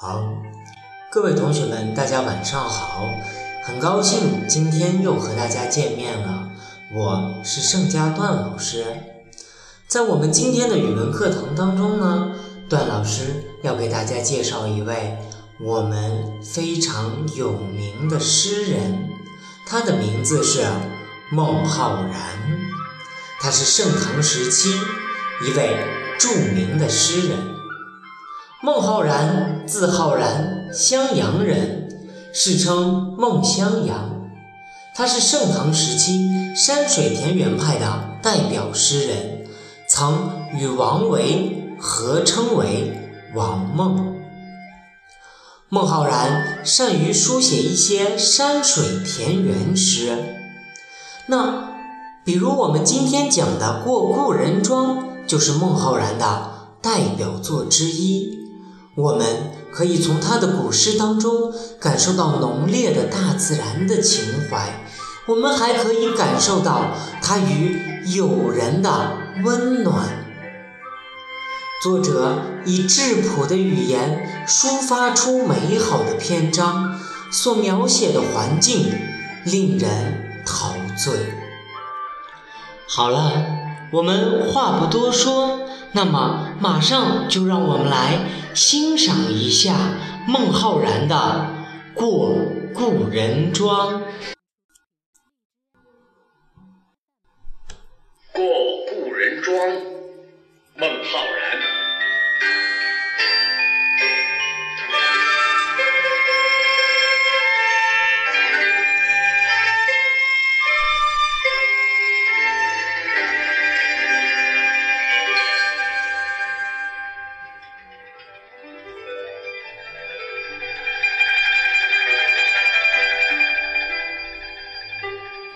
好，各位同学们，大家晚上好！很高兴今天又和大家见面了，我是盛家段老师。在我们今天的语文课堂当中呢，段老师要给大家介绍一位我们非常有名的诗人，他的名字是孟浩然，他是盛唐时期一位著名的诗人。孟浩然，字浩然，襄阳人，世称孟襄阳。他是盛唐时期山水田园派的代表诗人，曾与王维合称为“王孟”。孟浩然善于书写一些山水田园诗，那比如我们今天讲的《过故人庄》，就是孟浩然的代表作之一。我们可以从他的古诗当中感受到浓烈的大自然的情怀，我们还可以感受到他与友人的温暖。作者以质朴的语言抒发出美好的篇章，所描写的环境令人陶醉。好了，我们话不多说。那么，马上就让我们来欣赏一下孟浩然的《过故人庄》。过故人庄，孟浩然。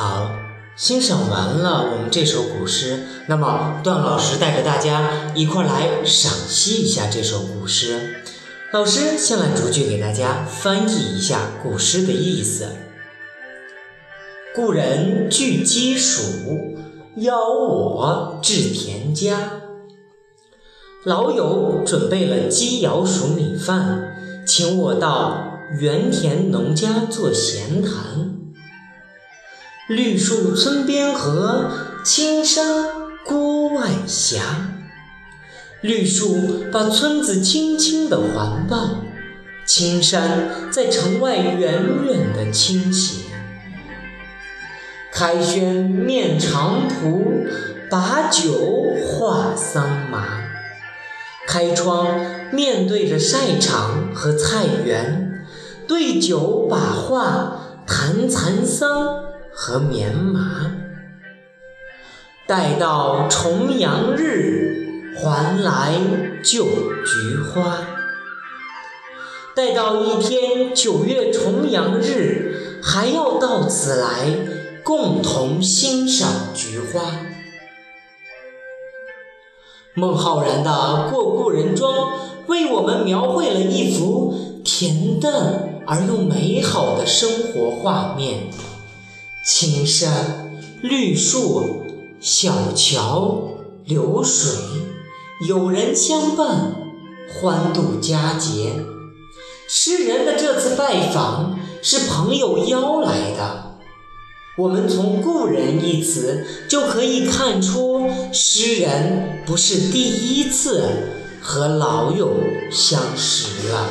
好，欣赏完了我们这首古诗，那么段老师带着大家一块来赏析一下这首古诗。老师先来逐句给大家翻译一下古诗的意思：故人具鸡黍，邀我至田家。老友准备了鸡肴黍米饭，请我到原田农家做闲谈。绿树村边合，青山郭外斜。绿树把村子轻轻地环抱，青山在城外远远地倾斜。开轩面场圃，把酒话桑麻。开窗面对着晒场和菜园，对酒把话谈蚕桑。和棉麻，待到重阳日，还来就菊花。待到一天九月重阳日，还要到此来共同欣赏菊花。孟浩然的《过故人庄》为我们描绘了一幅恬淡而又美好的生活画面。青山绿树，小桥流水，有人相伴，欢度佳节。诗人的这次拜访是朋友邀来的。我们从“故人”一词就可以看出，诗人不是第一次和老友相识了。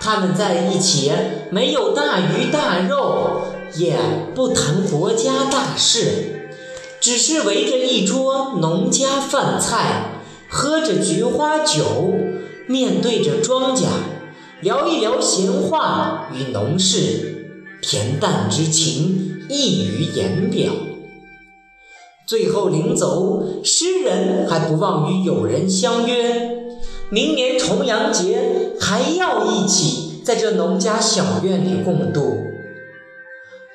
他们在一起，没有大鱼大肉。也不谈国家大事，只是围着一桌农家饭菜，喝着菊花酒，面对着庄稼，聊一聊闲话与农事，恬淡之情溢于言表。最后临走，诗人还不忘与友人相约：明年重阳节还要一起在这农家小院里共度。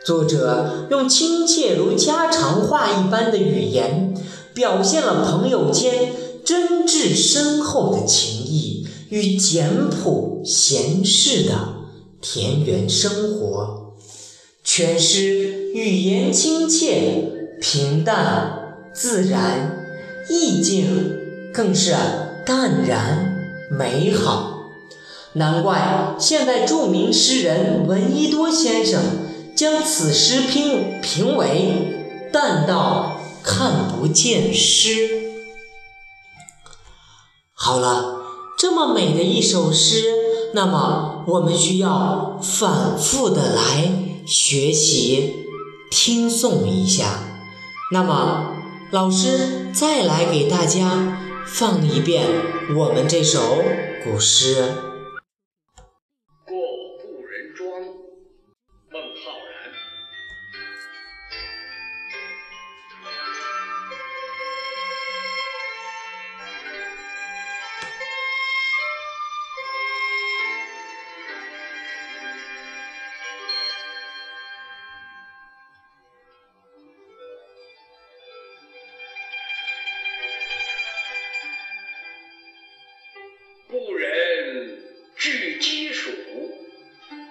作者用亲切如家常话一般的语言，表现了朋友间真挚深厚的情谊与简朴闲适的田园生活。全诗语言亲切、平淡、自然，意境更是淡然美好。难怪现代著名诗人闻一多先生将此诗评评为“淡到看不见诗”。好了，这么美的一首诗，那么我们需要反复的来。学习听诵一下，那么老师再来给大家放一遍我们这首古诗。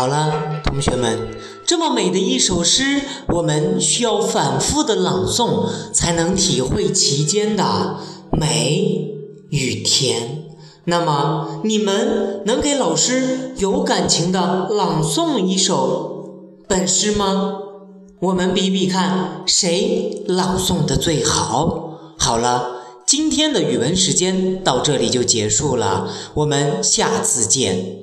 好了，同学们，这么美的一首诗，我们需要反复的朗诵，才能体会其间的美与甜。那么，你们能给老师有感情的朗诵一首本诗吗？我们比比看，谁朗诵的最好。好了，今天的语文时间到这里就结束了，我们下次见。